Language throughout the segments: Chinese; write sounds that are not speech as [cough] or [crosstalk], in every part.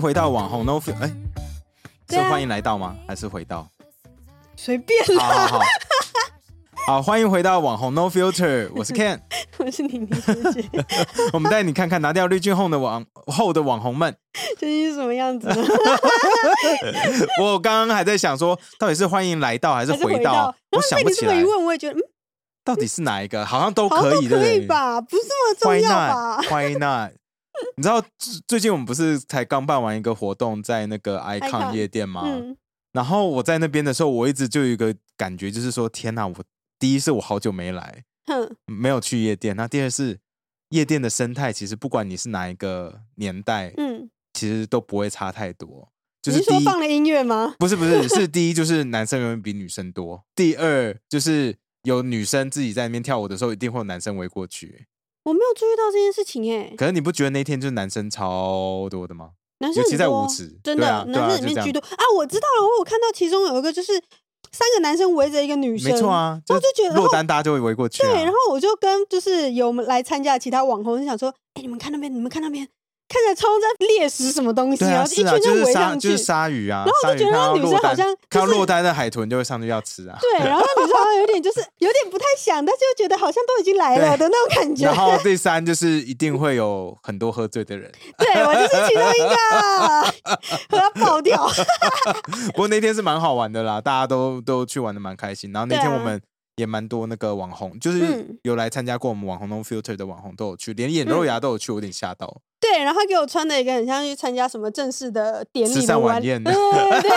迎回到网红 No Feel，哎，是欢迎来到吗？还是回到？随便啦，好好好，[laughs] 好，欢迎回到网红 No Filter，我是 Ken，[laughs] 我是妮妮学姐，[laughs] 我们带你看看拿掉滤镜后的网后的网红们。究竟是什么样子？我刚刚还在想说，到底是欢迎来到还是回到？我想不起来一问，我也觉得嗯，到底是哪一个，好像都可以，对不对？可以吧？不是这么 Why 重要吧 not？Why not？你知道最最近我们不是才刚办完一个活动，在那个 Icon 夜店吗？嗯，然后我在那边的时候，我一直就有一个感觉，就是说，天哪！我第一是我好久没来，哼，没有去夜店。那第二是夜店的生态，其实不管你是哪一个年代，嗯，其实都不会差太多。就是说放了音乐吗？不是不是，是 [laughs] 第一就是男生永远比女生多。第二就是有女生自己在那边跳舞的时候，一定会有男生围过去。我没有注意到这件事情哎，可是你不觉得那天就是男生超多的吗？男生尤其在很多舞池真的男生里面居多啊！我知道了，我有看到其中有一个就是三个男生围着一个女生，没错啊，然后就觉得落单大家就会围过去、啊。对，然后我就跟就是有来参加其他网红就想说，哎、你们看那边，你们看那边，看起来超在猎食什么东西，对啊，然后一群就围上去，就是鲨鱼啊，然后我就觉得那女生好像看到落单的海豚就会上去要吃啊。对，然后那女生好像有点就是有点不太想，但是又觉得好像都已经来了的那种感觉然。后第三就是一定会有很多喝醉的人，[laughs] 对我就是其中一个，[laughs] 和他爆掉。[laughs] 不过那天是蛮好玩的啦，大家都都去玩的蛮开心。然后那天我们也蛮多那个网红，就是嗯有来参加过我们网红 No Filter 的网红都有去，连眼肉牙都有去，我有点吓到。对，然后他给我穿的一个很像去参加什么正式的典礼的晚宴对对对，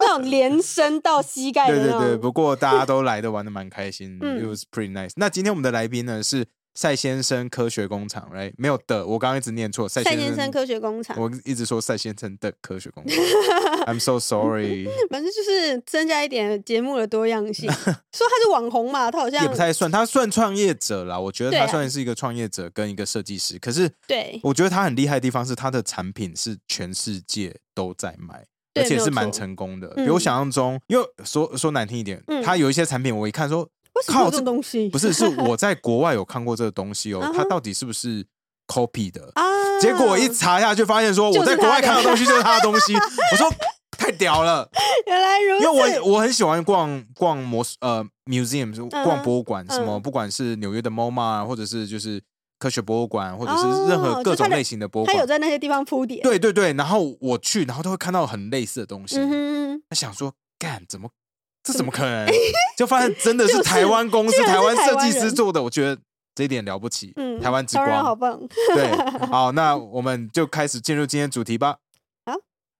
那种连身到膝盖的。对对对，不过大家都来的玩的蛮开心嗯，It was pretty nice。那今天我们的来宾呢是赛先生科学工厂，right？没有的，我刚刚一直念错，赛先先生科学工厂，我一直说赛先生的科学工厂，[laughs] I'm so sorry，反正就是增加一点节目的多样性。[laughs] 说他是网红嘛，他好像也不太算，他算创业者啦。我觉得他算是一个创业者跟一个设计师，可是对我觉得他很厉害的地方是他的产品是全世界都在卖。而且是蛮成功的，嗯比我想象中。因为说说难听一点，嗯他有一些产品，我一看说，为什么有靠这种东西？不是，是我在国外有看过这个东西哦 [laughs] 它到底是不是 copy 的？啊，结果我一查下去，发现说我在国外看到的东西就是他的东西。[laughs] 我说太屌了，[laughs] 原来如此因为，我我很喜欢逛逛魔术呃 museum，就嗯逛博物馆，什么嗯不管是纽约的 MoMA，啊或者是就是科学博物馆，或者是哦任何各种类型的博物馆他有馆。在那些地方铺点。对对对，然后我去，然后都会看到很类似的东西。他想说，干怎么这怎么可能？[laughs] 就发现真的是是台湾公司、台湾设计师做的，我觉得这一点了不起。嗯，台湾之光好光。棒。[laughs] 对，好，那我们就开始进入今天主题吧。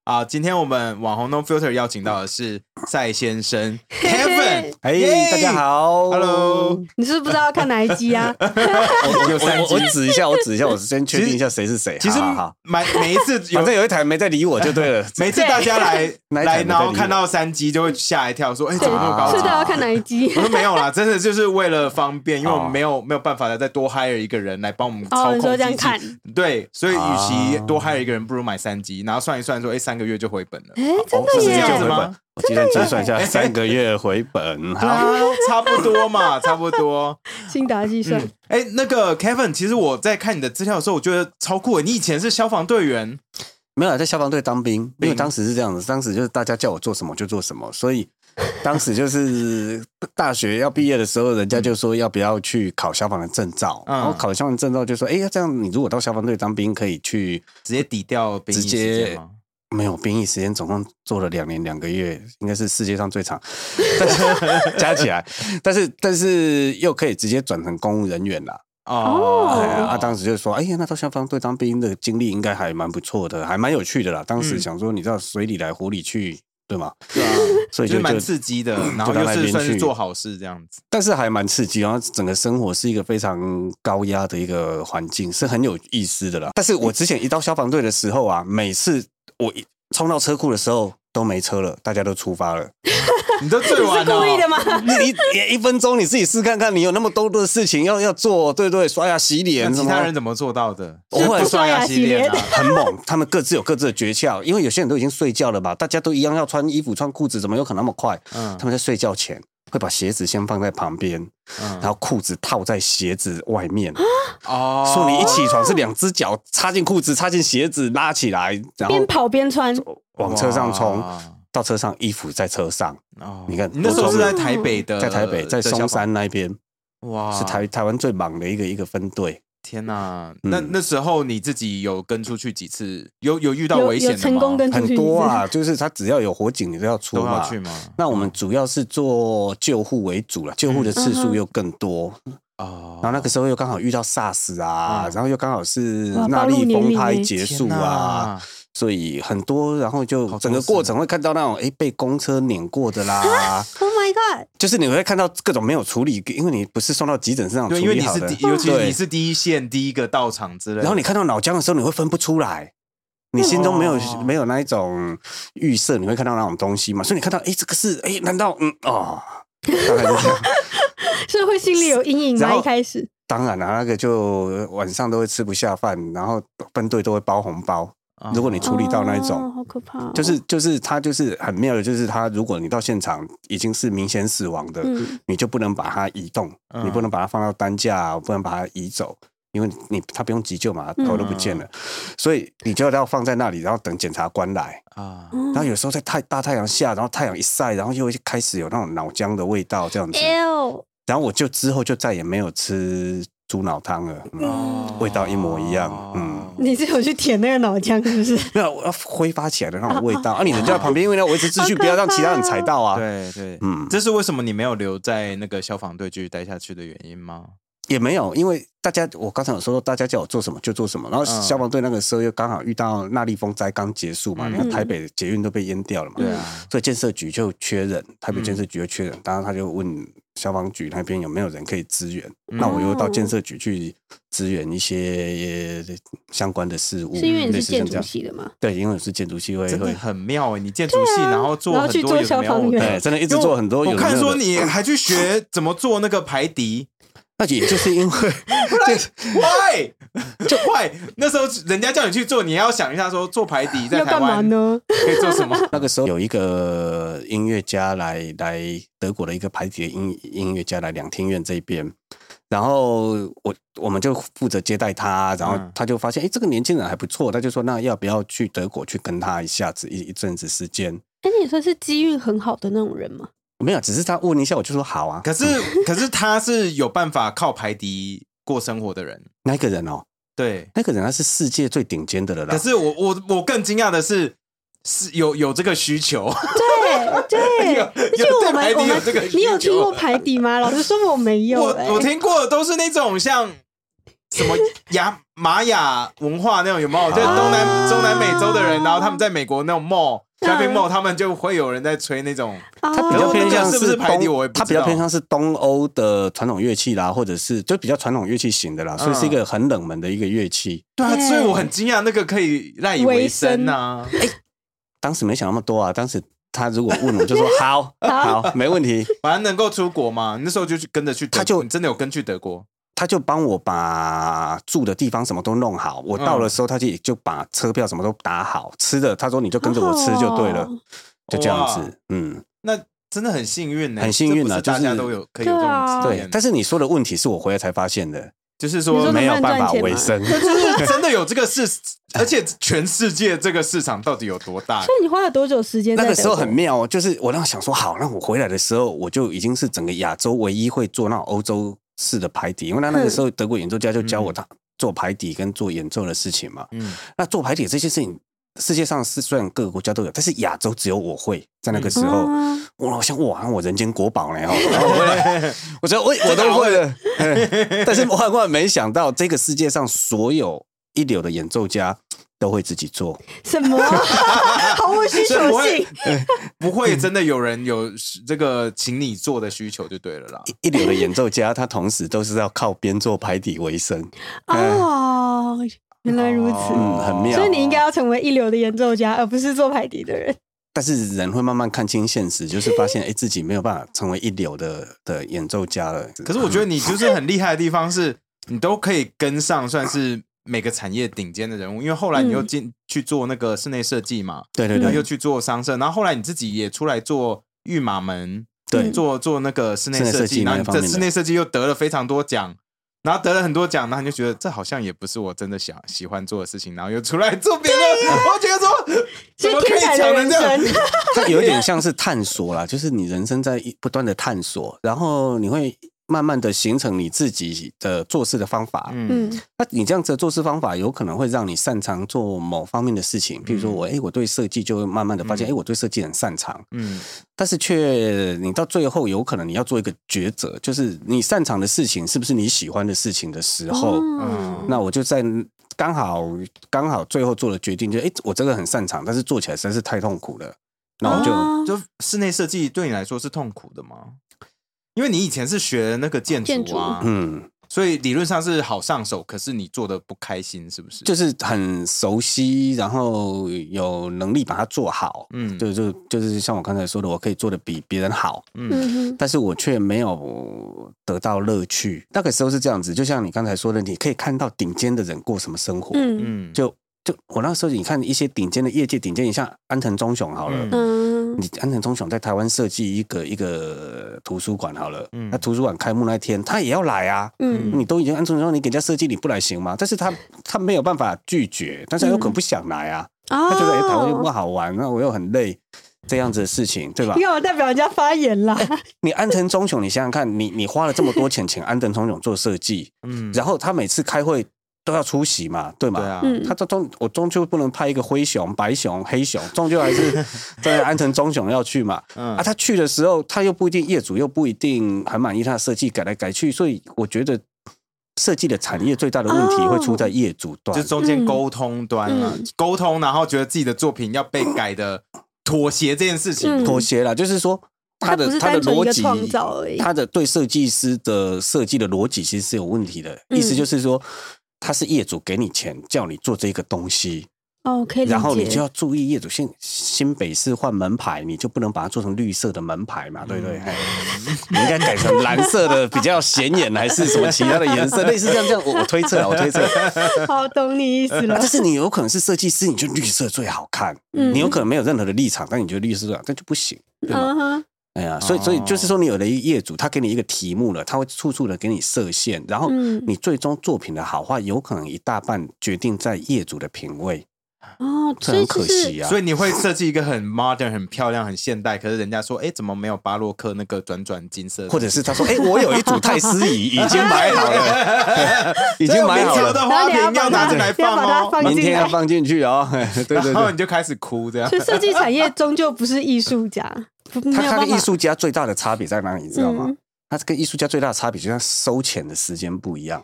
好，啊，今天我们网红 No Filter 邀请到的是赛先生 Kevin。哎耶大家好 Hello [laughs] 你是不是不知道要看哪一集啊？[laughs] 我我有三集我我指一下，我指一下，我先确定一下谁是谁。其实好好好每每一次有 [laughs] 反正有一台没在理我就对了。每次大家来来，哪一台没在然后看到三机就会吓一跳，说：“哎，怎么那么高级是的，要看哪一集我？说没有啦，真的就是为了方便，因为我们哦没有没有办法再多 hire 一个人来帮我们哦操你说控机器。这样看对，所以与其哦多 hire 一个人，不如买三机，然后算一算说，哎，三个月就回本了。哎，真哦的是这样子我今天计算一下，哎三个月回本。对好，啊，差不多嘛，[laughs] 差不多。精打细算嗯，哎，那个 Kevin，其实我在看你的资料的时候，我觉得超酷诶。你以前是消防队员，没有在消防队当兵，因为兵当时是这样子，当时就是大家叫我做什么就做什么，所以 [laughs] 当时就是大学要毕业的时候，人家就说要不要去考消防的证照，嗯然后考了消防证照就说，哎，这样你如果到消防队当兵，可以去直接抵掉兵役直接？没有兵役时间，总共做了两年两个月，应该是世界上最长，但 [laughs] 是加起来，但是但是又可以直接转成公务人员啦。哦哎呀，啊，当时就说，哎呀，那到消防队当兵的经历应该还蛮不错的，还蛮有趣的啦。当时嗯想说，你知道水里来火里去，对吗？对啊，[laughs] 所以就蛮刺激的，然后又是算是做好事这样子。但是还蛮刺激，然后整个生活是一个非常高压的一个环境，是很有意思的啦。但是我之前一到消防队的时候啊，每次我一冲到车库的时候都没车了，大家都出发了。[laughs] 你都最晚 [laughs] 是故意的了，吗？[laughs] 你你你一分钟你自己试看看，你有那么多的事情要要做，对对，刷牙洗脸，其他人怎么做到的？我会不刷牙洗脸啊。很猛，他们各自有各自的诀窍，因为有些人都已经睡觉了吧，大家都一样要穿衣服穿裤子，怎么有可能那么快？嗯他们在睡觉前会把鞋子先放在旁边，嗯然后裤子套在鞋子外面。哦，说你一起床是两只脚插进裤子，插进鞋子，拉起来，然后边跑边穿，往车上冲。到车上，衣服在车上，哦你看你那时候是在台北的，在台北，在松山那边哇，是台台湾最忙的一个一个分队。天哪！嗯那那时候你自己有跟出去几次？有有遇到危险的吗？成功跟很多啊，[laughs] 就是他只要有火警，你都要出都要嘛。去吗？那我们主要是做救护为主了，救护的次数又更多。哦，然后那个时候又刚好遇到 SARS 啊，嗯然后又刚好是哇那莉暴露年龄风拍欸结束啊，哪，所以很多，然后就整个过程会看到那种哎被公车碾过的啦，，[laughs] Oh my god！就是你会看到各种没有处理，因为你不是送到急诊室上处对，因为理好的，你是第，尤其是你是第一线第一个到场之类。然后你看到脑浆的时候，你会分不出来，你心中没有、哦没有那一种预设，你会看到那种东西嘛？所以你看到，哎，这个是，哎，难道，嗯，哦，大概就这样。[laughs] 所以会心里有阴影吗？一开始当然了、那个就晚上都会吃不下饭，然后分队都会包红包。哦如果你处理到那一种，哦好可怕哦，就是就是他就是很妙的，就是他如果你到现场已经是明显死亡的，嗯。你就不能把它移动，嗯。你不能把它放到担架，不能把它移走，因为你他不用急救嘛，嗯。头都不见了，所以你就要放在那里，然后等检察官来。啊，嗯然后有时候在太大太阳下，然后太阳一晒，然后又会开始有那种脑浆的味道这样子。然后我就之后就再也没有吃猪脑汤了，嗯哦味道一模一样嗯你是有去舔那个脑浆是不是？[laughs] 没有我要挥发起来的那种味道啊！你人家在旁边，因为要维持秩序，[laughs] 不要让其他人踩到啊。对对，嗯，这是为什么你没有留在那个消防队继续待下去的原因吗？也没有，因为大家我刚才有说，大家叫我做什么就做什么。然后嗯消防队那个时候又刚好遇到那莉风灾刚结束嘛，嗯你看台北捷运都被淹掉了嘛，对啊，所以建设局就缺人，台北嗯建设局就缺人，当然他就问消防局那边有没有人可以支援，嗯那我又到建设局去支援一些相关的事务，是因为你是建筑。系的吗？对，因为我是建筑系会会，很妙哎！你建筑系，啊然后做然后去做很多有的没有的消防员对，真的一直做很多有我。看说你还去学怎么做那个排笛那也就是因为，[laughs] why [laughs] 就 why 那时候人家叫你去做，你要想一下说做排底在台要干嘛湾呢？可以做什么？[laughs] 那个时候有一个音乐家来来德国的一个排笛的音音乐家来两厅院这边，然后我我们就负责接待他，然后嗯他就发现哎、诶这个年轻人还不错，他就说那要不要去德国去跟他一下子一一阵子时间？哎，你算是机运很好的那种人吗？没有，只是他问一下，我就说好啊。可是 [laughs] 可是他是有办法靠排笛过生活的人，那个人哦，对。那个人他是世界最顶尖的了啦。可是我我我更惊讶的是，是有有这个需求，对对，[laughs] 有而且有我们我对排笛有这个你有听求过排笛吗？老实说，我没有。我哎我听过的都是那种像什么雅玛雅文化那种，有没有？就是东南、啊中南美洲的人，然后他们在美国那种 mall 嗯 shopping mall，他们就会有人在吹那种。他它比较偏向是不是排它比较偏向是东欧的传统乐器啦，或者是就比较传统乐器型的啦，所以是一个很冷门的一个乐器。对啊，所以我很惊讶，那个可以赖以为为生啊。当时没想那么多啊，当时他如果问我就说好 [laughs] 好好没问题，反正能够出国嘛，你那时候就去跟着去，他就真的有跟去德国。他就帮我把住的地方什么都弄好。我到的时候，他就就把车票什么都打好，吃的他说你就跟着我吃就对了哦，就这样子。嗯，那真的很幸运呢，很幸运啊这不是大家就是都有可以有这种经验。，对但是你说的问题是我回来才发现的，就是说说没有办法维生。[laughs] 就是 [laughs] 真的有这个市，而且全世界这个市场到底有多大？所以你花了多久时间？那个时候很妙哦，就是我那想说，好，那我回来的时候，我就已经是整个亚洲唯一会做那种欧洲式的排底，因为他那个时候德国演奏家就教我他做排底跟做演奏的事情嘛。嗯，那做排底这些事情，世界上是虽然各个国家都有，但是亚洲只有我会。在那个时候，啊我好像哇，我人间国宝呢 [laughs] 我觉得我我 [laughs] 都会了，[laughs] 但是我万万没想到，这个世界上所有一流的演奏家都会自己做。什么？[laughs] 毫无需求性。不会真的有人有这个请你做的需求就对了啦。[laughs] 一流的演奏家，他同时都是要靠编做排底为生。哦，原来如此。嗯，很妙。所以你应该要成为一流的演奏家，而不是做排底的人。但是人会慢慢看清现实，就是发现哎、诶自己没有办法成为一流的的演奏家了。可是我觉得你就是很厉害的地方是，你都可以跟上，算是每个产业顶尖的人物。因为后来你又进去做那个室内设计嘛，对对对又去做商社，然后后来你自己也出来做御马门对做做那个室内设计设计，然后这室内设计又得了非常多奖。然后得了很多奖，然后你就觉得这好像也不是我真的想喜欢做的事情，然后又出来做别的，我觉得说 [laughs] 怎是么可以讲成这样？生。[laughs] 它有点像是探索啦，就是你人生在一不断的探索，然后你会慢慢的形成你自己的做事的方法。嗯。嗯。那你这样子的做事方法，有可能会让你擅长做某方面的事情，比如说我，哎、我对设计就会慢慢的发现，哎、我对设计很擅长，嗯。但是却你到最后有可能你要做一个抉择，就是你擅长的事情是不是你喜欢的事情的时候，嗯那我就在刚好刚好最后做了决定，就哎、诶我这个很擅长，但是做起来实在是太痛苦了，那我就、哦。就室内设计对你来说是痛苦的吗？因为你以前是学那个建建筑啊，嗯，所以理论上是好上手，可是你做的不开心，是不是？就是很熟悉，然后有能力把它做好，嗯就就就是像我刚才说的，我可以做的比别人好，嗯嗯，但是我却没有得到乐趣。那个时候是这样子，就像你刚才说的，你可以看到顶尖的人过什么生活，嗯嗯，就就我那时候你看一些顶尖的业界顶尖，你像安藤忠雄好了。嗯嗯。你安藤忠雄在台湾设计一个一个图书馆好了，嗯。那图书馆开幕那天他也要来啊，嗯。你都已经安藤忠雄，你给人家设计你不来行吗？但是他他没有办法拒绝，但是他有可能不想来啊，他他觉得哎、台湾又不好玩，那我又很累，这样子的事情，对吧？因为我代表人家发言啦？[laughs] 你安藤忠雄，你想想看，你你花了这么多钱请安藤忠雄做设计，嗯。然后他每次开会都要出席嘛，对吗？对啊，嗯他终终我终究不能派一个灰熊、白熊、黑熊，[laughs] 终究还是在安藤忠雄要去嘛。嗯啊，他去的时候，他又不一定业主又不一定很满意他的设计，改来改去，所以我觉得设计的产业最大的问题哦会出在业主端。就中间沟通端啊嗯，沟通，然后觉得自己的作品要被改的妥协这件事情嗯，妥协了，就是说他的他的逻辑他的对设计师的设计的逻辑其实是有问题的。嗯意思就是说，他是业主给你钱叫你做这个东西，哦，可以。然后你就要注意业主新新北市换门牌，你就不能把它做成绿色的门牌嘛，对不对？嘿你应该改成蓝色的比较显眼，还是什么其他的颜色？[laughs] 类似这样这样，我我推测啊，我推测。[laughs] 好懂你意思了啊但。是你有可能是设计师，你就绿色最好看。嗯你有可能没有任何的立场，但你觉得绿色最好，但就不行，对吗？哎呀，所以所以就是说，你有了一个业主，他给你一个题目了，他会处处的给你设限，然后嗯你最终作品的好坏，有可能一大半决定在业主的品味，哦，这很可惜啊。所以你会设计一个很 modern、很漂亮、很现代，可是人家说，哎，怎么没有巴洛克那个转转金色？或者是他说：“哎、我有一组太师椅，已经买好了，[laughs] 已经买好了，这个明朝的花瓶要拿进来放把它哦。放进来。明天要放进去哦。[laughs] ”对对然后，你就开始哭这样所。以设计产业终究不是艺术家，他他跟艺术家最大的差别在哪里？你知道吗嗯？他跟艺术家最大的差别就是他收钱的时间不一样。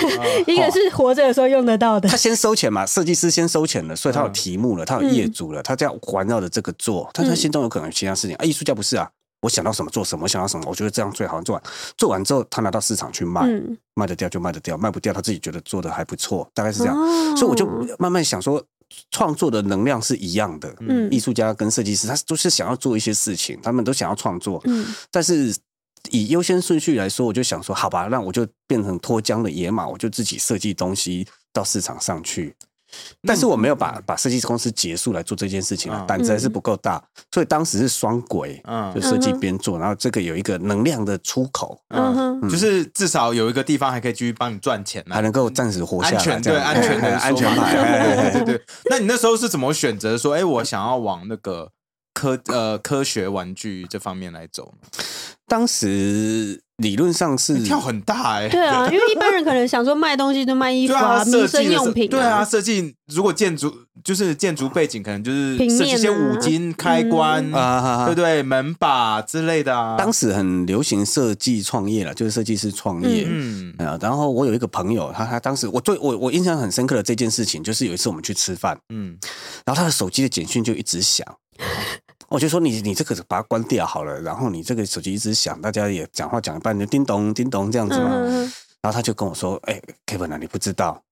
[laughs] 一个是活着的时候用得到的他，先收钱嘛，设计师先收钱了，所以他有嗯题目了，他有业主了，他这样环绕着这个做，但是他心中有可能有其他事情。啊，艺术家不是啊，我想到什么做什么，我想到什么，我觉得这样最好做完，做完之后他拿到市场去卖，嗯，卖得掉就卖得掉，卖不掉他自己觉得做的还不错，大概是这样。哦所以我就慢慢想说，创作的能量是一样的。嗯艺术家跟设计师，他都是想要做一些事情，他们都想要创作，嗯但是以优先顺序来说，我就想说，好吧，那我就变成脱缰的野马，我就自己设计东西到市场上去。但是我没有把把设计公司结束来做这件事情啊嗯，胆子还是不够大，所以当时是双轨，嗯就设计边做，然后这个有一个能量的出口，嗯哼，就是至少有一个地方还可以继续帮你赚钱啊，还能够暂时活下来，安全对安全的安全牌，对对对。那你那时候是怎么选择说，哎，我想要往那个科呃科学玩具这方面来走呢？当时理论上是跳很大哎，对啊，[laughs] 因为一般人可能想说卖东西就卖衣服啊，民设计的生用品，对啊，，设计如果建筑就是建筑背景，可能就是平面设计一些啊五金开关嗯。啊对不对？门把之类的啊。当时很流行设计创业了，就是设计师创业。嗯。啊，然后我有一个朋友，他他当时我最我我印象很深刻的这件事情，就是有一次我们去吃饭，嗯。然后他的手机的简讯就一直响，我就说你你这个把它关掉好了，然后你这个手机一直响，大家也讲话讲一半就叮咚叮咚这样子嘛，然后他就跟我说，哎、k e v i n 啊，你不知道，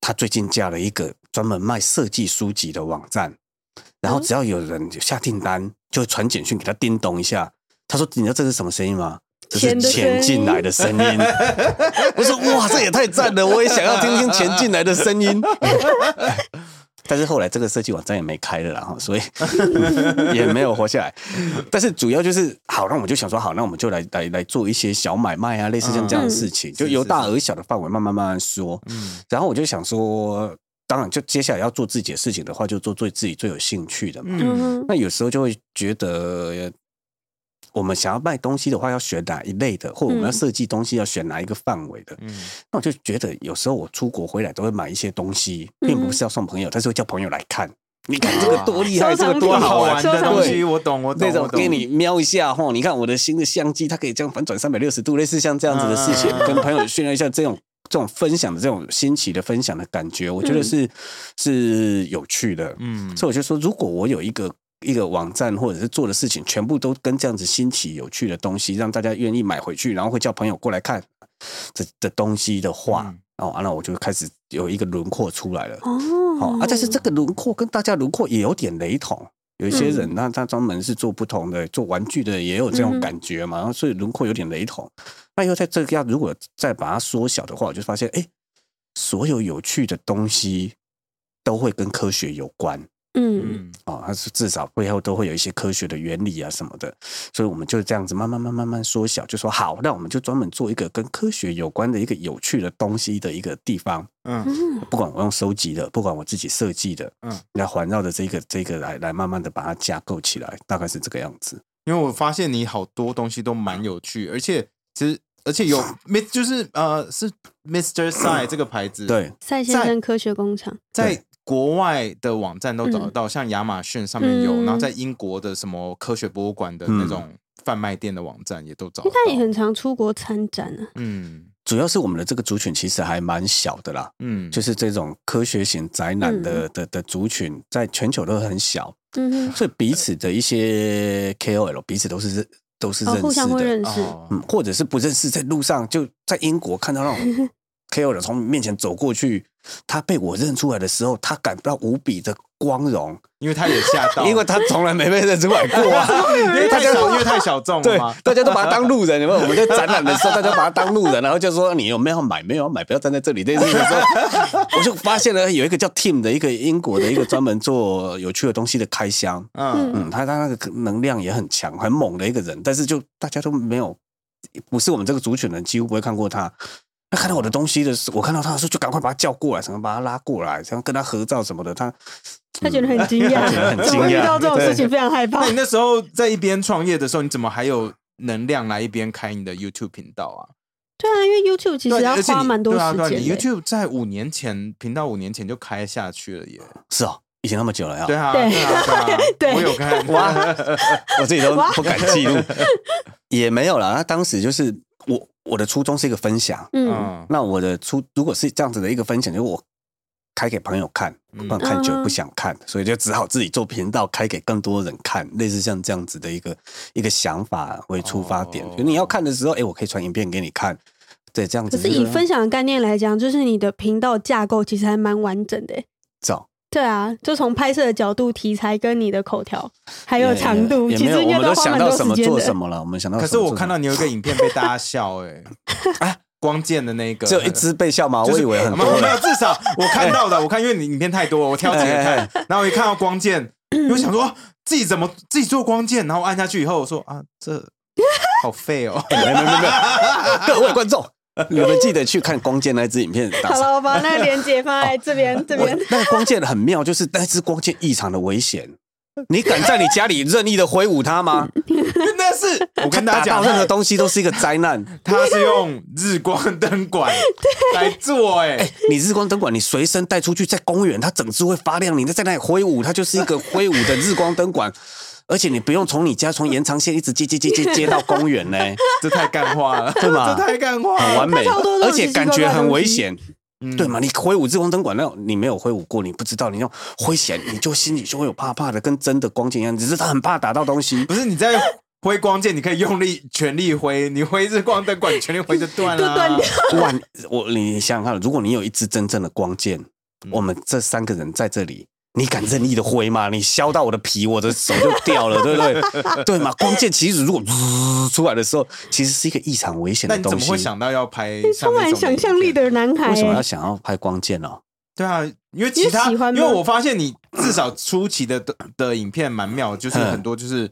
他最近架了一个专门卖设计书籍的网站，然后只要有人下订单，就会传简讯给他叮咚一下。他说：“你知道这是什么声音吗？这是钱进来的声音。”我说：“哇，这也太赞了！我也想要听听钱进来的声音。[laughs] ”但是后来这个设计网站也没开了然后，所以 [laughs] 也没有活下来。但是主要就是好，那我们就想说，好，那我们就来来来做一些小买卖啊，类似像这样的事情，就由大而小的范围慢慢慢慢说。嗯然后我就想说，当然就接下来要做自己的事情的话，就做最自己最有兴趣的嘛。那有时候就会觉得，呃我们想要卖东西的话，要选哪一类的，或者我们要嗯设计东西要选哪一个范围的。嗯那我就觉得有时候我出国回来都会买一些东西，并不是要送朋友，但是会叫朋友来看。你看这个多厉害，这个多好玩的东西，我懂，我懂，那种给你瞄一下吼，你看我的新的相机，它可以这样反转三百六十度，类似像这样子的事情，嗯跟朋友炫耀一下这种这种分享的这种新奇的分享的感觉，我觉得嗯是、是有趣的。嗯所以我就说，如果我有一个一个网站或者是做的事情，全部都跟这样子新奇有趣的东西，让大家愿意买回去，然后会叫朋友过来看这的东西的话，嗯哦，啊了我就开始有一个轮廓出来了。哦，好、啊，但是这个轮廓跟大家轮廓也有点雷同。有一些人，嗯那他专门是做不同的，做玩具的也有这种感觉嘛，然后所以轮廓有点雷同。那又在这个要如果再把它缩小的话，我就发现，哎，所有有趣的东西都会跟科学有关。嗯。嗯。哦，它是至少背后都会有一些科学的原理啊什么的，所以我们就这样子慢慢慢慢慢缩小，就说好，那我们就专门做一个跟科学有关的一个有趣的东西的一个地方，嗯。嗯。不管我用收集的，不管我自己设计的，嗯嗯，来环绕着这个这个来来慢慢的把它架构起来，大概是这个样子。因为我发现你好多东西都蛮有趣，而且其实而且有 [laughs] Mis 就是呃是 Mr. Sai 这个牌子，，对，赛先生科学工厂，在国外的网站都找得到，像亚马逊上面有，嗯。然后在英国的什么科学博物馆的那种贩卖店的网站也都找因得到。为他也很常出国参展啊。嗯。主要是我们的这个族群其实还蛮小的啦，嗯，就是这种科学型宅男的、的的族群，在全球都很小，嗯哼，所以彼此的一些 KOL 彼此都是认都是哦，认识互相会的，认识。哦。嗯，或者是不认识，在路上就在英国看到那种 [laughs] KOL 从面前走过去，他被我认出来的时候，他感到无比的光荣，因为他也吓到，[laughs] 因为他从来没被认出来过啊。[laughs] 因为太小，因为太小众了对嘛，。大家都把他当路人，有没有？我们在展览的时候，大家把他当路人，然后就说你有没有要买？没有要买，不要站在这里。类似的时候，我就发现了有一个叫 Tim 的一个英国的一个专门做有趣的东西的开箱，嗯嗯，他他那个能量也很强，很猛的一个人，但是就大家都没有，不是我们这个族群的人，几乎不会看过他。那看到我的东西的时候，我看到他的时候，就赶快把他叫过来，什么把他拉过来，想跟他合照什么的。他 [laughs] 他觉得很惊讶，很怎么惊讶遇到这种事情非常害怕那你。那时候在一边创业的时候，你怎么还有能量来一边开你的 YouTube 频道啊？对啊，因为 YouTube 其实要花蛮多对啊对啊你时间。YouTube 在五年前频道五年前就开下去了耶。是哦，以前那么久了呀，对啊，对对啊，对啊 [laughs] 我有看。哇，我自己都不敢记录，[laughs] 也没有啦。那当时就是我我的初衷是一个分享，嗯嗯那我的初如果是这样子的一个分享，就是我开给朋友看，嗯不然看久不想看，所以就只好自己做频道，开给更多人看，类似像这样子的一个一个想法为出发点。哦就你要看的时候，哎，我可以传影片给你看，对，这样子。可是以分享的概念来讲，就是你的频道架构其实还蛮完整的欸。照，对啊，就从拍摄的角度、题材跟你的口条，还有也长度，其实应该我们都花蛮多想到什么时间的。做什么了，我们想到什么可是我。看到你有一个影片被大家笑，哎，[laughs] 啊，光剑的那个，只有一只被笑吗？就是我以为很没有没有，至少 [laughs] 我看到的，我看因为你影片太多，我挑几个看哎，然后我一看到光剑，我想说啊自己怎么自己做光剑，然后按下去以后，我说啊，这好废哦。没有没有没有没有，各位观众，[laughs] 你们记得去看光剑那支影片。好了，我把那个链接放在这边，这边。那个光剑很妙，就是那支光剑异常的危险。你敢在你家里任意的挥舞它吗？那是我跟大家讲，任何东西都是一个灾难。它是用日光灯管来做，哎，你日光灯管，你随身带出去，在公园它整只会发亮，你在那里挥舞，它就是一个挥舞的日光灯管。而且你不用从你家从延长线一直接接接接接到公园呢，[laughs] 这太干话了，[laughs] 对吗这太干话了，很完美而且感觉很危险。嗯对吗？你挥舞日光灯管，那你没有挥舞过，你不知道，你用挥起来，你就心里就会有怕怕的，跟真的光剑一样。只是他很怕打到东西不，是你在挥光剑，你可以用力全力挥，你挥日光灯管，全力挥就断了，就断掉。[laughs] 万我你想想看，如果你有一支真正的光剑，我们这三个人在这里，你敢任意的挥吗？你削到我的皮，我的手就掉了，[laughs] 对不对？对嘛？光剑其实如果噗 [laughs] 出来的时候，其实是一个异常危险那你怎的东西。么会想到要拍像充满想象力？的男孩欸，为什么要想要拍光剑呢、对啊，因为其他，喜欢因为我发现你至少初期的的的影片蛮妙，就是嗯很多就是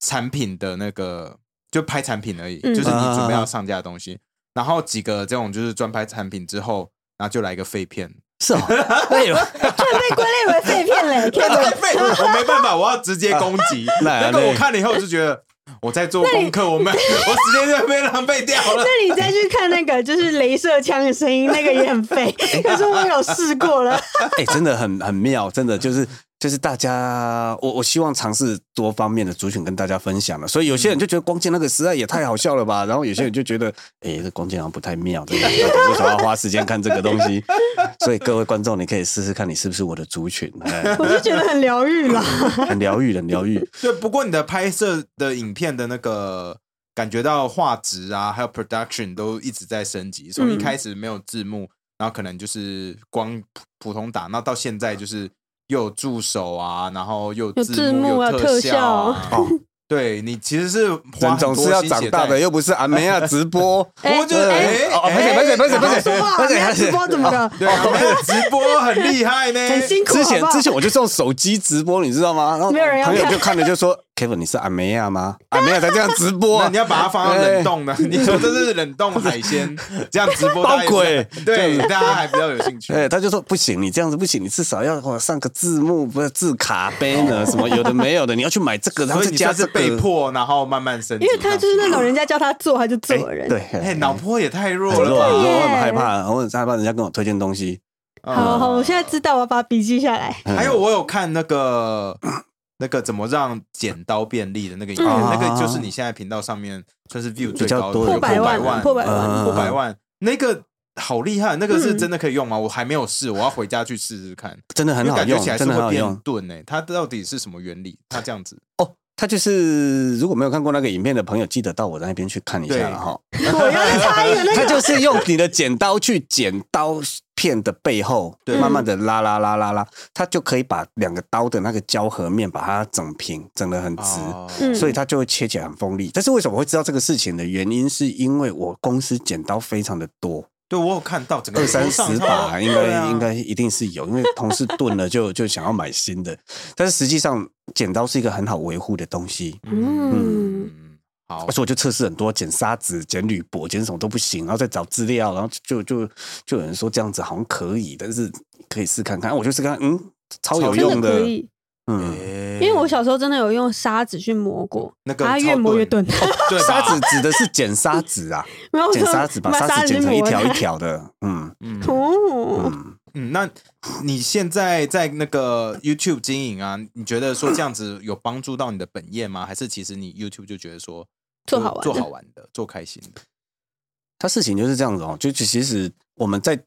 产品的那个，就拍产品而已，嗯就是你准备要上架的东西，然后几个这种就是专拍产品之后，然后就来一个废片，是哦，[laughs] [laughs] 归类为废片嘞！天哪太废，我没办法，我要直接攻击。[laughs] 那那个我看了以后就觉得我在做功课，我们 [laughs] 我时间就被浪费掉了。那你再去看那个就是镭射枪的声音，那个也很废。可是我有试过了，哎、真的很很妙，真的就是就是大家，我我希望尝试多方面的族群跟大家分享了。所以有些人就觉得光剑那个实在也太好笑了吧，然后有些人就觉得，哎、这光剑好像不太妙，这个到底为什么要花时间看这个东西？[laughs] 所以各位观众，你可以试试看你是不是我的族群，哎，我就觉得很疗愈啦。很疗愈，很疗愈。对，不过你的拍摄的影片的那个感觉到画质啊，还有 production 都一直在升级。从一嗯开始没有字幕，然后可能就是光普普通打，那到现在就是又有助手啊，然后又有字幕，啊有特效啊。[laughs] 哦，对你其实是花人总是要长大的，又不是阿梅亚 [laughs] 直播。哎我觉得哎哎哦不是不是不是不是说话，不是你要直播怎么了？对直播很厉害呢，很辛苦，之前之前我就是用手机直播，你知道吗？然后没有人要看朋友就看着就说：“Kevin，你是阿梅亚吗？阿梅亚才这样直播 [laughs] 啊你要把它放到冷冻的，你说这是冷冻海鲜，[laughs] 这样直播大家也包鬼对，大家还比较有兴趣。对，他就说不行，你这样子不行，你至少要哦上个字幕，不是字卡杯呢，什么有的没有的，你要去买这个，然后加这个。被迫，然后慢慢升。因为他就是那种人家叫他做他就做的人。对，哎，脑波也太弱，了吧。很弱，我很害怕，我很害怕人家跟我推荐东西。嗯好好，我现在知道，我要把笔记下来。嗯还有我有看那个那个怎么让剪刀便利的那个影片，嗯那个就是你现在频道上面算是 view 最高的，破百万啊，破百万，破百万。那个好厉害，那个是嗯真的可以用吗？我还没有试，我要回家去试试看。真的很好感觉起来，是真的很会变好用钝诶，它到底是什么原理？它这样子，哦。他就是如果没有看过那个影片的朋友，记得到我那边去看一下了哈。我要再插一个那他，就是用你的剪刀去剪刀片的背后，对慢慢的拉拉拉拉拉，他就可以把两个刀的那个胶合面把它整平，整的很直。所以它就会切起来很锋利。但是为什么会知道这个事情的原因，是因为我公司剪刀非常的多，对我有看到整个二三十把，应该应该一定是有，因为同事钝了就 [laughs] 就想要买新的。但是实际上，剪刀是一个很好维护的东西，嗯，好所以我就测试很多，剪砂纸、剪铝箔、剪什么都不行，然后再找资料，然后就就就有人说这样子好像可以，但是可以试看看。我就试看，嗯，超有用的可以。嗯。因因为我小时候真的有用砂纸去磨过，那个它越磨越钝。对吧砂纸指的是剪砂纸啊，[laughs] 剪砂纸把砂纸剪成一条一条。的，嗯嗯哦，嗯。嗯，那你现在在那个 YouTube 经营啊，你觉得说这样子有帮助到你的本业吗？还是其实你 YouTube 就觉得说做好玩的做好玩的，做开心的？他事情就是这样子哦，就就其实我们在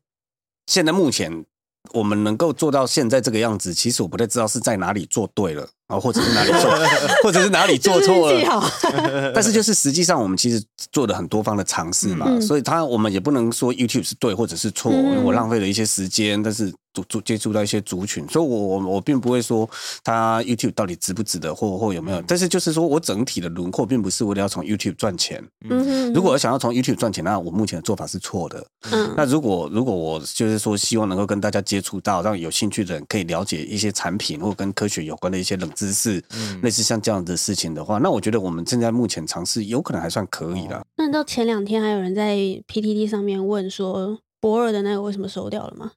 现在目前我们能够做到现在这个样子，其实我不太知道是在哪里做对了，然后或者是哪里做，[laughs] 或者是哪里做错了。但是就是实际上我们其实做了很多方的尝试嘛，嗯所以他我们也不能说 YouTube 是对或者是错，嗯因为我浪费了一些时间，但是接接接触到一些族群，所以我我我并不会说他 YouTube 到底值不值得或或有没有，但是就是说我整体的轮廓并不是为了要从 YouTube 赚钱，嗯如果我想要从 YouTube 赚钱，那我目前的做法是错的。嗯。那如果如果我就是说希望能够跟大家接触到，让有兴趣的人可以了解一些产品或跟科学有关的一些冷知识，嗯类似像这样的事情的话，那我觉得我们现在目前尝试有可能还算可以啦。那你知道前两天还有人在 PTT 上面问说博尔的那个为什么收掉了吗？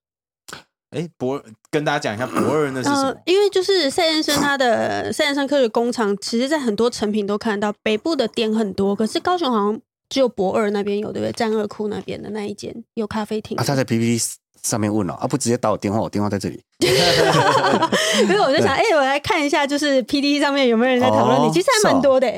哎，博跟大家讲一下博二那是什么？，呃因为就是赛先生他的赛先生科学工厂，其实在很多成品都看得到，北部的店很多，可是高雄好像只有博二那边有，对不对？战二库那边的那一间有咖啡厅啊，。他在 PPT 上面问了、啊，不直接打我电话，我电话在这里。[laughs] 所以我就想，哎、我来看一下，就是 PTT 上面有没有人在讨论你，哦其实还蛮多的、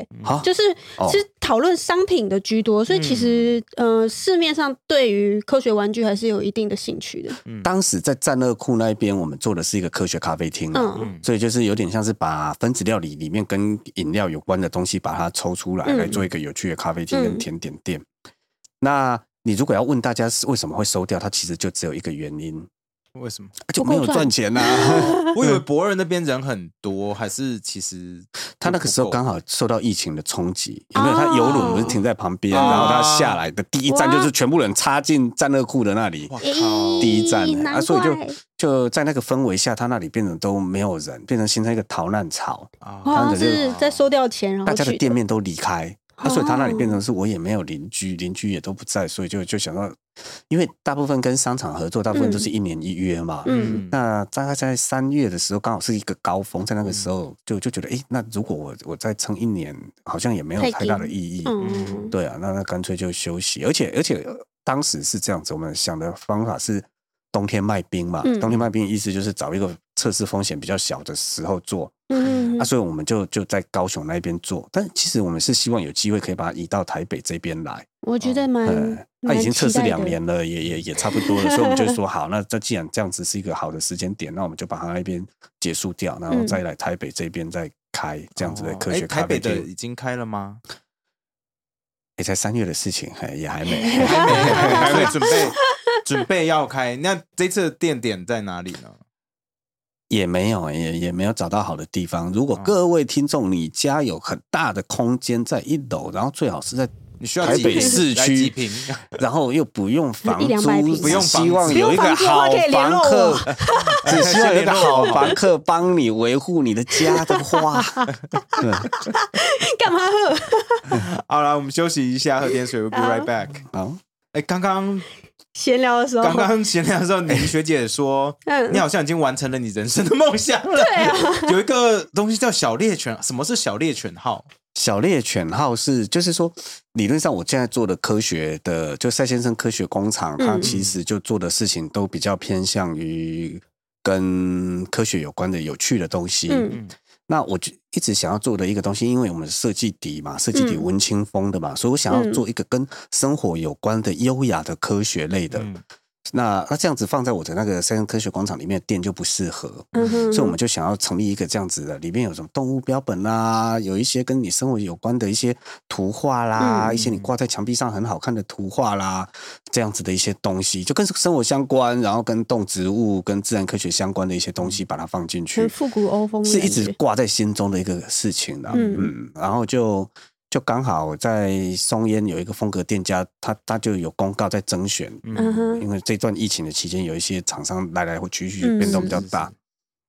就是哦。是讨论商品的居多，所以其实、呃市面上对于科学玩具还是有一定的兴趣的。当时在战乐库那边，我们做的是一个科学咖啡厅、啊，嗯。所以就是有点像是把分子料理里面跟饮料有关的东西，把它抽出来，嗯。来做一个有趣的咖啡厅嗯。跟甜点店。那你如果要问大家是为什么会收掉，它其实就只有一个原因，为什么？就没有赚钱呐、[laughs] 我以为博二那边人很多，还是其实他那个时候刚好好受到疫情的冲击，有没有？他哦游轮不是停在旁边，哦。然后他下来的第一站就是全部人插进战乐库的那里，哇靠，第一站啊，所以就就在那个氛围下，他那里变成都没有人，变成形成一个逃难潮，啊好像他的这是在收掉钱，然后大家的店面都离开。那、所以他那里变哦。成是我也没有邻居，邻居也都不在，所以就就想到，因为大部分跟商场合作，大部分都是一年一约嘛。嗯。那大概在三月的时候，刚好是一个高峰，在那个时嗯。候就就觉得，诶，那如果我我再撑一年，好像也没有太太大的意义。嗯，对啊，那那干脆就休息，而且而且呃当时是这样子，我们想的方法是冬天卖冰嘛，嗯。冬天卖冰的意思就是找一个测试风险比较小的时候做，嗯啊，所以我们就就在高雄那边做，但其实我们是希望有机会可以把它移到台北这边来，我觉得蛮呃，他蛮已经测试两年了，也也也差不多了，所以我们就说好，那这既然这样子是一个好的时间点，那我们就把它那边结束掉，然后嗯再来台北这边再开这样子的科学咖台北的。已经开了吗？也才三月的事情，还也还没。还没，还没准备准备要开。那这次的店点在哪里呢？也没有，也也没有找到好的地方。如果哦各位听众，你家有很大的空间在一楼，然后最好是在，你需要台北几平市区来几平？然后又不用房租，不用希望有一个好房客，[laughs] 只希望有一个好房客帮你维护你的家的话，对干嘛喝？[laughs] 好了，我们休息一下，喝点水，we'll be right [laughs] back。好，哎，刚刚闲聊的时候，刚刚闲聊的时候，你学姐说，[laughs] 嗯你好像已经完成了你人生的梦想了。对啊，[laughs] 有一个东西叫小猎犬，什么是小猎犬号？小猎犬号是，就是说，理论上我现在做的科学的，就赛先生科学工厂，它嗯其实就做的事情都比较偏向于跟科学有关的有趣的东西。嗯嗯那我就一直想要做的一个东西，因为我们设计底嘛，设计底嗯文青风的嘛，所以我想要做一个跟生活有关的优雅的科学类的。嗯那那这样子放在我的那个三生科学广场里面的店就不适合。嗯哼，所以我们就想要成立一个这样子的，里面有什么动物标本啦，有一些跟你生活有关的一些图画啦，嗯一些你挂在墙壁上很好看的图画啦，这样子的一些东西，就跟生活相关，然后跟动植物、跟自然科学相关的一些东西，把它放进去很，复古欧风是一，直挂在心中的一个事情啦。嗯嗯，然后就。就刚好在松烟有一个风格店家，他他就有公告在征选，嗯。因为这段疫情的期间，有一些厂商来来回去去嗯变动比较是是大。是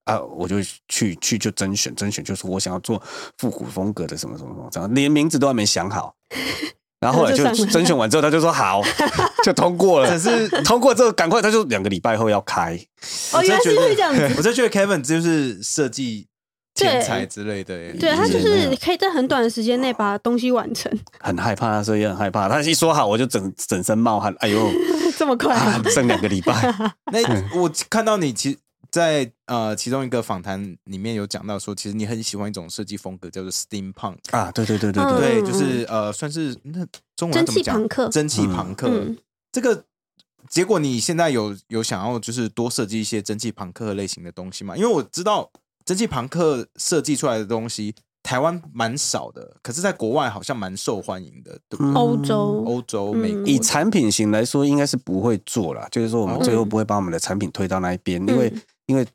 啊，我就去去就甄选，甄选就是我想要做复古风格的什么什么什么，这样连名字都还没想好。[laughs] 然后后来就那就上了。甄选完之后，他就说好，[laughs] 就通过了。可是通过之后，赶快他就两个礼拜后要开，哦，原来是会这样子，我就觉得 Kevin 就是设计天对才之类的耶。对他就是可以在很短的时间内把东西完成，很害怕，那时候也很害怕。他一说好，我就整整身冒汗，哎呦，[laughs] 这么快啊，剩两个礼拜。[laughs] 那我看到你其在呃其中一个访谈里面有讲到说，其实你很喜欢一种设计风格，叫做 steampunk。啊，对对对对嗯对，对，就是呃，算是那中文蒸怎么讲汽朋克蒸汽朋克。嗯这个结果你现在有有想要就是多设计一些蒸汽朋克类型的东西吗？因为我知道蒸汽朋克设计出来的东西，台湾蛮少的，可是在国外好像蛮受欢迎的，对不对？欧洲。欧洲、嗯。美国。以产品型来说，应该是不会做啦，就是说我们最后嗯不会把我们的产品推到那一边，因为嗯。因为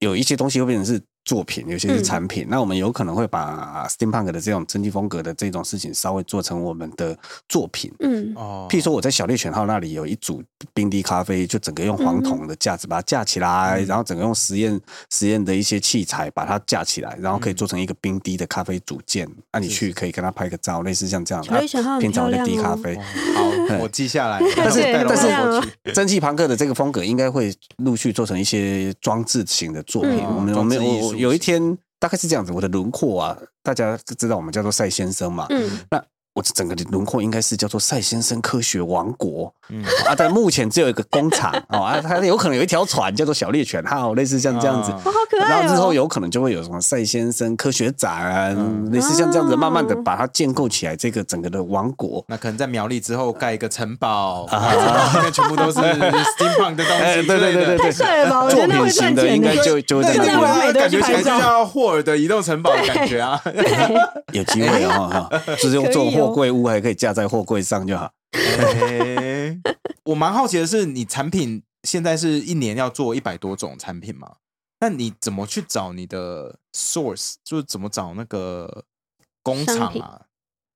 有一些东西会变成是作品，有些是嗯产品，那我们有可能会把 steampunk 的这种蒸汽风格的这种事情稍微做成我们的作品。嗯哦，譬如说，我在小猎犬号那里有一组冰滴咖啡，就整个用黄铜的架子把它架起来，嗯然后整个用实验实验的一些器材把它架起来，然后可以做成一个冰滴的咖啡组件。那、你去可以跟他拍个照，类似像这样的。小猎犬号很平常我在漂亮哦滴咖啡。好，[laughs] 我记下来。但是但是我去蒸汽朋克的这个风格应该会陆续做成一些装置型的作品。嗯我们我们我我有一天大概是这样子，我的轮廓啊，大家知道我们叫做赛先生嘛，嗯。那我这整个的轮廓应该是叫做赛先生科学王国。嗯啊，但目前只有一个工厂哦啊，它有可能有一条船叫做小猎犬号，类似像这样子。啊哇，好可爱哦！然后之后有可能就会有什么赛先生科学展，嗯类似像这样子，哦慢慢的把它建构起来，这个整个的王国。那可能在苗栗之后盖一个城堡，啊全部都是 [laughs] steampunk 的东哎，西对。对对对对，作品型的应该就就会在，那边这样我美的感觉起来就像霍尔的移动城堡的感觉啊。有机会哦哈，就是用做可以哦货柜屋，还可以架在货柜上就好。哎 [laughs] 我蛮好奇的是，你产品现在是一年要做一百多种产品嘛？那你怎么去找你的 source？就是怎么找那个工厂啊？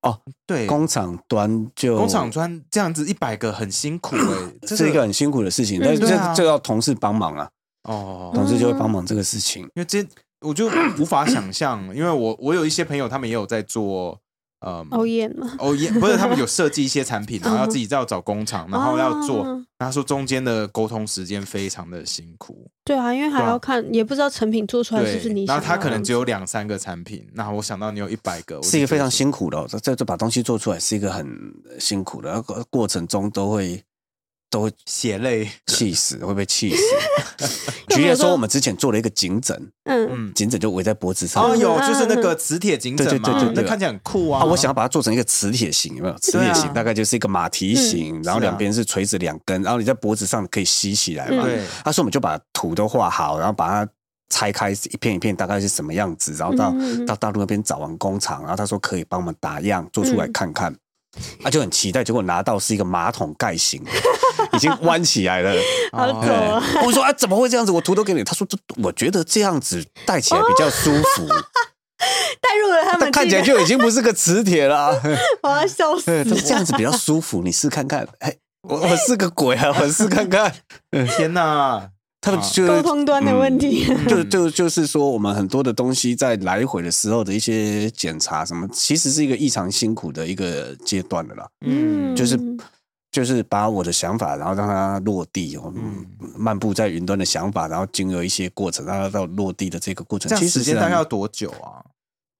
哦，对，工厂端就工厂端这样子一百个很辛苦哎、[coughs] 这是一个很辛苦的事情，但是对啊这这要同事帮忙啊，哦，同事就会帮忙这个事情。因为这我就无法想象，因为我我有一些朋友，他们也有在做，嗯，熬夜嘛，哦也不是，他们有设计一些产品，[laughs] 然后要自己要找工厂，然后要做，哦。他说中间的沟通时间非常的辛苦，对啊，因为还要看，也不知道成品做出来是不是你。然后他可能只有两三个产品，那我想到你有一百个，是一个非常辛苦的、哦，这这这把东西做出来是一个很辛苦的，然后过程中都会都会血泪，气死，[laughs] 会被气死。[laughs] 举例来说，我们之前做了一个颈枕，嗯，嗯，颈枕就围在脖子上。哦，有嗯就是那个磁铁颈枕嘛，对对对那看起来很酷啊，啊，我想要把它做成一个磁铁型，有没有？磁铁型大概就是一个马蹄形，然后两边是垂直两根，然后你在脖子上可以吸起来嘛。嗯。对，他说我们就把图都画好，然后把它拆开一片一片，大概是什么样子，然后到、到大陆那边找完工厂，然后他说可以帮我们打样做出来嗯。看看，啊就很期待，结果拿到是一个马桶盖型，已经弯起来了。[laughs] 好哦走啊，我说啊，怎么会这样子？我图都给你。他说这我觉得这样子戴起来比较舒服，带入了他但们，看起来就已经不是个磁铁了。[laughs] 我要笑 [laughs] 死了。这样子比较舒服，你试看看。哎，我我是个鬼啊，我试看看。天哪，他们就沟通端的问题，就 [laughs] 就就是说，我们很多的东西在来回的时候的一些检查什么，其实是一个异常辛苦的一个阶段的啦。嗯，就是就是把我的想法，然后让它落地，我们漫步在云端的想法，然后经由一些过程，让它到落地的这个过程，其实时间大概要多久啊？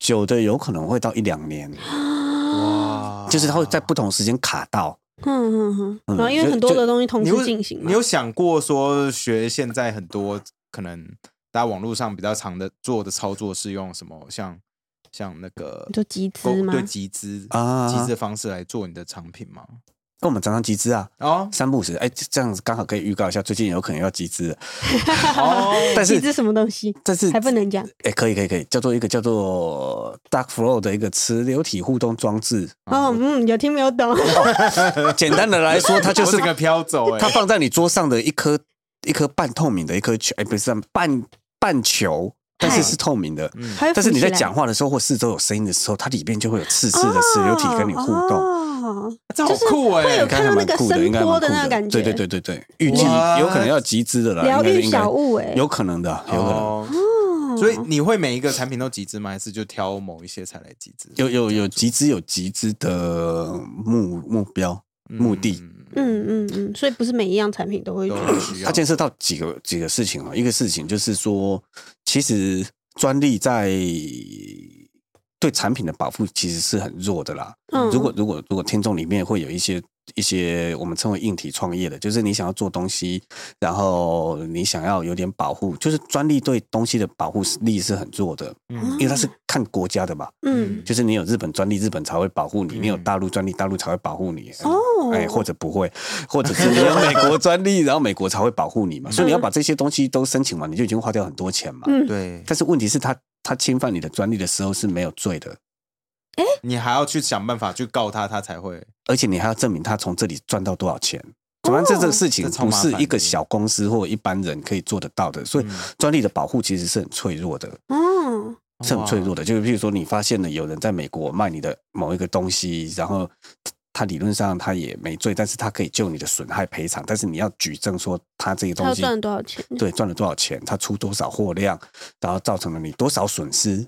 久的，有可能会到一两年，哇。就是它会在不同时间卡到。嗯嗯嗯，嗯然后因为很多的东西同时进行嘛你，有想过说学现在很多可能大家网络上比较常的做的操作是用什么？像像那个就集资吗对集资啊集资的方式来做你的产品吗？跟我们常常集资啊，哦。三不五时，哎，这样子刚好可以预告一下，最近有可能要集资了，[laughs] 哦，但是集资什么东西？但是还不能讲。哎，可以可以可以，叫做一个叫做 Dark Flow 的一个磁流体互动装置。哦，嗯，有听没有懂？简单的来说，它就就是是个飘走哎，它放在你桌上的一颗一颗半透明的一颗球，哎，不是半半球，但是是透明的。嗯但是你在讲话的时候或四周有声音的时候，它里面就会有刺刺的磁流体跟你互动。哦，这好酷会有哎看到那个蛮酷的，应该声波蛮酷的那个感觉对对对对对，预计有可能要集资的啦，疗愈应该应该小物哎，有可能的，有可能。所以你会每一个产品都集资吗？还是就挑某一些才来集资？有有有集资有集资的目目标目的，嗯嗯嗯，所以不是每一样产品都会。需要它。牵涉到几个几个事情啊。一个事情就是说，其实专利在对产品的保护其实是很弱的啦。嗯如果如果如果听众里面会有一些一些我们称为硬体创业的，就是你想要做东西，然后你想要有点保护，就是专利对东西的保护力是很弱的，嗯因为它是看国家的嘛。嗯就是你有日本专利，日本才会保护你；嗯你有大陆专利，大陆才会保护你。哦哎，或者不会，或者是你有美国专利，然后美国才会保护你嘛。所以你要把这些东西都申请完，你就已经花掉很多钱嘛。嗯，对，但是问题是他他侵犯你的专利的时候是没有罪的，你还要去想办法去告他，他才会。而且你还要证明他从这里赚到多少钱。主要这这个事情不是一个小公司或一般人可以做得到的，所以嗯专利的保护其实是很脆弱的。嗯，是很脆弱的。就是譬如说，你发现了有人在美国卖你的某一个东西，然后他理论上他也没罪，但是他可以就你的损害赔偿，但是你要举证说他这个东西赚了多少钱？对赚了多少钱，他出多少货量，然后造成了你多少损失，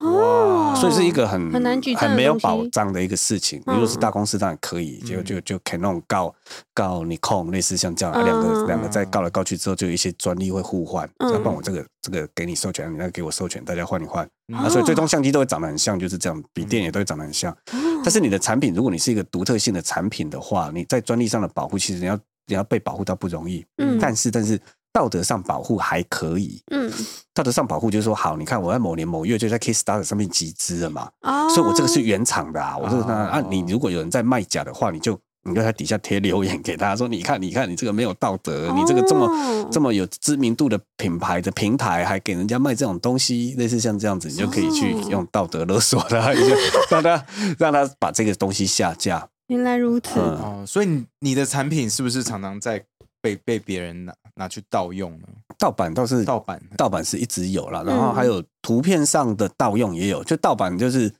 哦，所以是一个很很难举证很没有保障的一个事情。嗯。如果是大公司当然可以，就嗯。就就 Canon 告告你控，类似像这样，嗯两个嗯。两个在告来告去之后，就有一些专利会互换，嗯。要不然我这个这个给你授权，你那个给我授权，大家换一换。嗯。啊，所以最终相机都会长得很像，就是这样，笔电也都会长得很像。但是你的产品，如果你是一个独特性的产品的话，你在专利上的保护，其实你要你要被保护到不容易。嗯但是但是道德上保护还可以，嗯。道德上保护就是说，好，你看我在某年某月就在 Kickstarter 上面集资了嘛，哦，所以我这个是原厂的啊，我这个哦。啊，你如果有人在卖假的话，你就你就在底下贴留言给他说，你看你看你这个没有道德，你这个这么哦这么有知名度的品牌的平台，还给人家卖这种东西，类似像这样子，你就可以去哦用道德勒索他一下，让他让他把这个东西下架。原来如此，嗯。哦，所以你你的产品是不是常常在被被别人拿拿去盗用呢？盗版倒是盗版盗版是一直有了，然后还有图片上的盗用也有，就盗版就是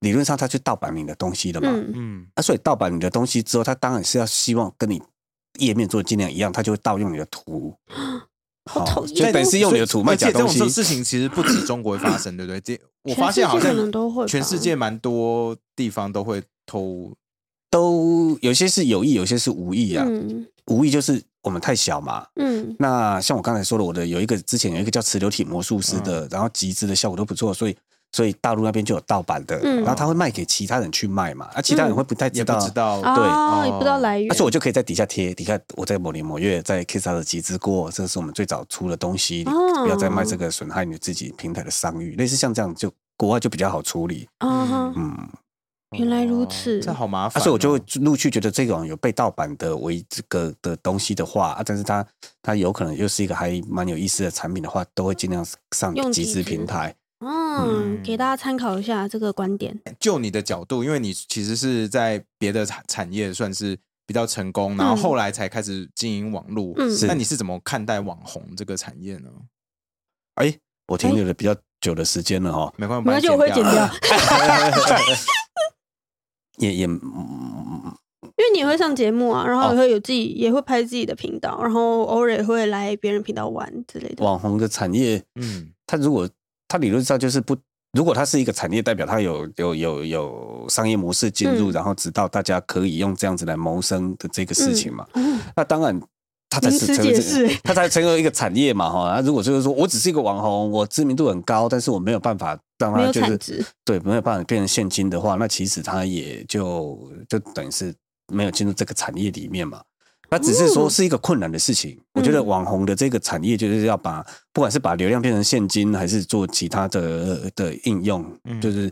理论上他去盗版你的东西的嘛。嗯，嗯，啊，所以盗版你的东西之后，他当然是要希望跟你页面做的尽量一样，他就会盗用你的图。好讨厌就等于是用你的图卖假东西这。种事情其实不止中国会发生，对不对？这 [clears throat] 我发现好像全世界可能都会全世界蛮多地方都会偷。都有些是有意，有些是无意啊。嗯无意就是我们太小嘛。嗯。那像我刚才说的，我的有一个之前有一个叫磁流体魔术师的，嗯。然后集资的效果都不错，所以所以大陆那边就有盗版的，嗯。然后他会卖给其他人去卖嘛，啊，其他人会不太知道，不知道，对哦，也不知道来源。而且我就可以在底下贴，底下我在某年某月在 Kiss 的集资过，这是我们最早出的东西，不要再卖这个损害你自己平台的商誉，类似像这样就国外就比较好处理，啊，嗯，原来如此哦这好麻啊，烦哦。所以我就会陆续觉得这种有被盗版的为这个的东西的话啊，但是它它有可能又是一个还蛮有意思的产品的话，都会尽量上集资平台。嗯，给大家参考一下这个观点。就你的角度，因为你其实是在别的产产业算是比较成功，然后后来才开始经营网络。嗯是那你是怎么看待网红这个产业呢？哎，我停留了比较久的时间了哈，没关系，没关系，我会剪掉，[laughs] 也也嗯因为你也会上节目啊，然后哦也会有自己，也会拍自己的频道，然后偶尔也会来别人频道玩之类的。网红的产业，嗯它如果它理论上就是不，如果它是一个产业，代表它有有有有商业模式进入，嗯然后直到大家可以用这样子来谋生的这个事情嘛，嗯那当然。它才成为这解释个，它才成为一个产业嘛哈。那如果就是说我只是一个网红，我知名度很高，但是我没有办法让它就是对没有办法变成现金的话，那其实它也就就等于是没有进入这个产业里面嘛。那只是说是一个困难的事情。我觉得嗯网红的这个产业就是要把，不管是把流量变成现金，还是做其他的的应用，嗯就是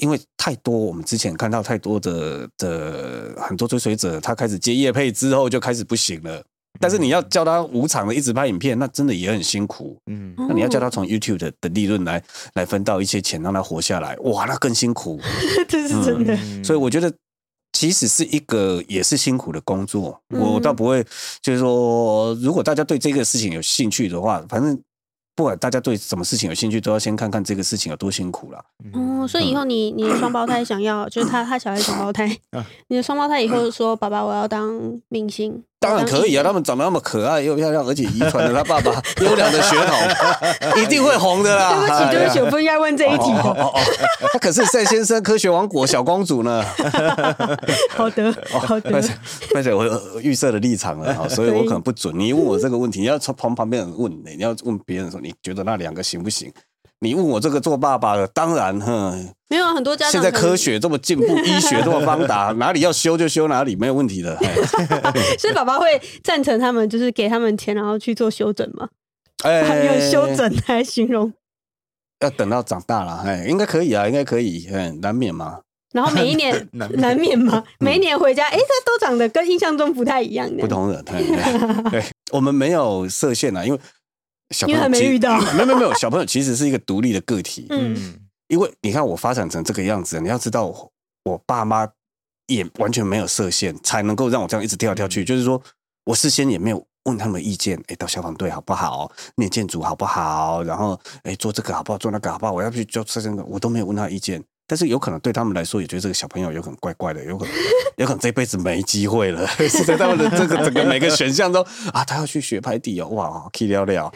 因为太多，我们之前看到太多的的很多追随者，他开始接业配之后就开始不行了。但是你要叫他无偿的一直拍影片，那真的也很辛苦。嗯哦那你要叫他从 YouTube 的的利润来来分到一些钱，让他活下来，哇，那更辛苦。[laughs] 这是真的。嗯所以我觉得，其实是一个也是辛苦的工作。嗯我倒不会，就是说，如果大家对这个事情有兴趣的话，反正不管大家对什么事情有兴趣，都要先看看这个事情有多辛苦啦。嗯，所以以后你你的双胞胎想要，就是他他小孩双胞胎啊，[laughs] 你的双胞胎以后说爸爸我要当明星，当然可以啊，他们们长得那么可爱又漂亮，而且遗传了他爸爸 [laughs] 优良的血统，[laughs] 一定会红的啦。对不起对不起，我不应该问这一题。哦哦哦，他可是赛先生科学王国小公主呢。[laughs] 好的好的而，且我有预设的立场了哈，所以我可能不准。你问我这个问题，你要从旁旁边人问你，你要问别人说你觉得那两个行不行？你问我这个做爸爸的，当然哼，没有很多家长现在科学这么进步，[laughs] 医学这么发达，哪里要修就修哪里，没有问题的。[laughs] 所以爸爸会赞成他们，就是给他们钱，然后去做修整吗？哎用修整来形容。要等到长大了，哎，应该可以啊，应该可以，嗯，难免嘛。然后每一年 [laughs] 难免嘛，每一年回家，哎，他都长得跟印象中不太一样。不同人，嘿对对，我们没有设限啊，因为小朋因为还友其没遇到没有没有没有，小朋友其实是一个独立的个体，嗯嗯因为你看我发展成这个样子，你要知道我我爸妈也完全没有设限，才能够让我这样一直跳来跳去。就是说我事先也没有问他们意见，哎，到消防队好不好？念建筑好不好？然后哎，做这个好不好？做那个好不好？我要去做这个，我都没有问他意见。但是有可能对他们来说，也觉得这个小朋友有可能怪怪的，有可能有可能这辈子没机会了。[laughs] 是在他们的这个整个每个选项都啊，他要去学拍地哦，哇，可以聊聊。啊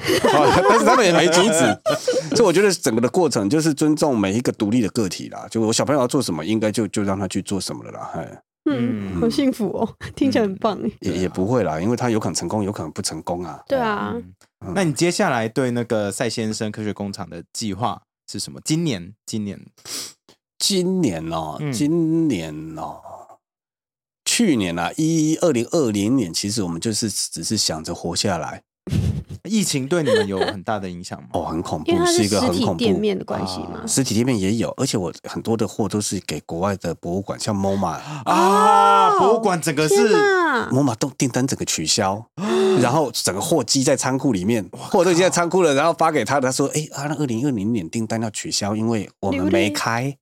但是他们也没阻止，所以我觉得整个的过程就是尊重每一个独立的个体啦。就我小朋友要做什么，应该就就让他去做什么了啦。哎，嗯，嗯好幸福哦，听起来很棒哎。也也不会啦，因为他有可能成功，有可能不成功啊。对啊，嗯那你接下来对那个赛先生科学工厂的计划是什么？今年，今年，今年哦，嗯今年哦，去年啊，一二零二零年，其实我们就是只是想着活下来。[laughs] 疫情对你们有很大的影响吗？[laughs] 哦，很恐怖是一个实体很恐怖。店面的关系嘛啊。实体店面也有，而且我很多的货都是给国外的博物馆，像 MoMA，啊，博物馆整个是哪！MoMA 都订单整个取消，[gasps] 然后整个货积在仓库里面，货都已经在仓库了，然后发给他，他说：“哎啊，那二零二零年订单要取消，因为我们没开，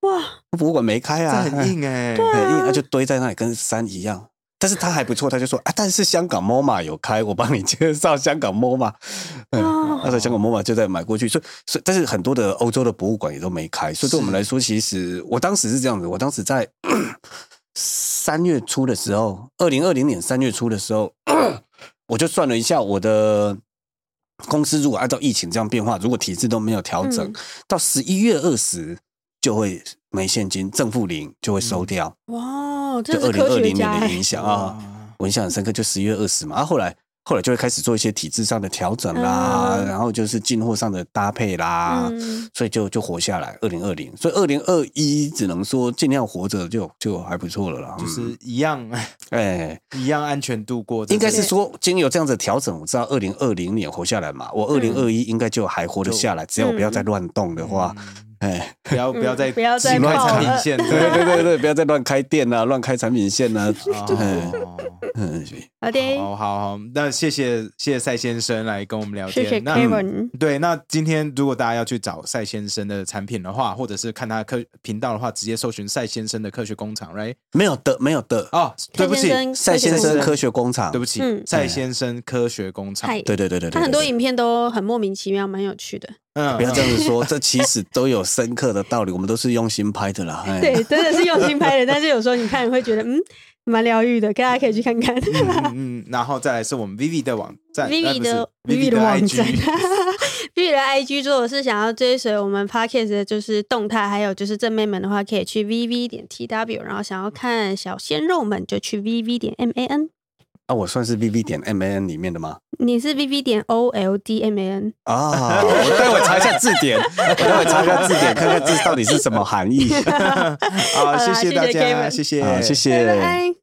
哇，博物馆没开这 [laughs] 啊，很硬哎，很硬，它就堆在那里，跟山一样。但是他还不错，他就说啊，但是香港 MoMA 有开，我帮你介绍香港 MoMA。[laughs] 嗯，哦那时候香港 MoMA 就在买过去，所以所以但是很多的欧洲的博物馆也都没开，所以对我们来说，其实我当时是这样子，我当时在三月初的时候，二零二零年三月初的时候，[clears throat] 我就算了一下我的。公司如果按照疫情这样变化，如果体制都没有调整，嗯到十一月二十就会没现金，正负零就会收掉。哇，就这二零二零年的影响啊，我印象很深刻，就十一月二十嘛，啊，后来后来就会开始做一些体制上的调整啦，嗯然后就是进货上的搭配啦，嗯所以就就活下来。二零二零，所以二零二一只能说尽量活着就就还不错了啦。就是嗯一样哎，一样安全度过这应。该是说经由这样子的调整，我知道二零二零年活下来嘛，我二零二一应该就还活得下来，只要我不要再乱动的话，哎，不要不要再嗯不要再奇怪爆了。产品线，对对。对对，不要再乱开店啊，乱开产品线啊，[laughs] 好的，好好好，那谢谢谢谢赛先生来跟我们聊天。谢谢那 Kevin。对，那今天如果大家要去找赛先生的产品的话，或者是看他的科频道的话，直接搜寻赛先生的科学工厂，right？没有的，没有的，哦，对不起，赛先生科学工厂，对不起，嗯。赛先生科学工厂。对对对对，他很多影片都很莫名其妙，蛮有趣的。嗯不要这样子说，这其实都有深刻的道理，我们都是用心拍的啦。哎对，真的是用心拍的，但是有时候你看会觉得，嗯，蛮疗愈的，大家可以去看看。嗯然后再来是我们 Vivi 的网站呃 Vivi 的 [laughs] Vivi 的网 IG 站，Vivi 的 IG 如果是想要追随我们 Podcast 的就是动态，还有就是正妹们的话，可以去 VV 点 TW，然后想要看小鲜肉们就去 VV 点 MAN。啊，我算是 V V 点 M A N 里面的吗？你是 VV 点 OLDMAN，啊，我待会查一下字典，[laughs] 我待会查一下字典，看看这到底是什么含义。[laughs] 好，谢谢大家，谢谢，谢拜谢。拜。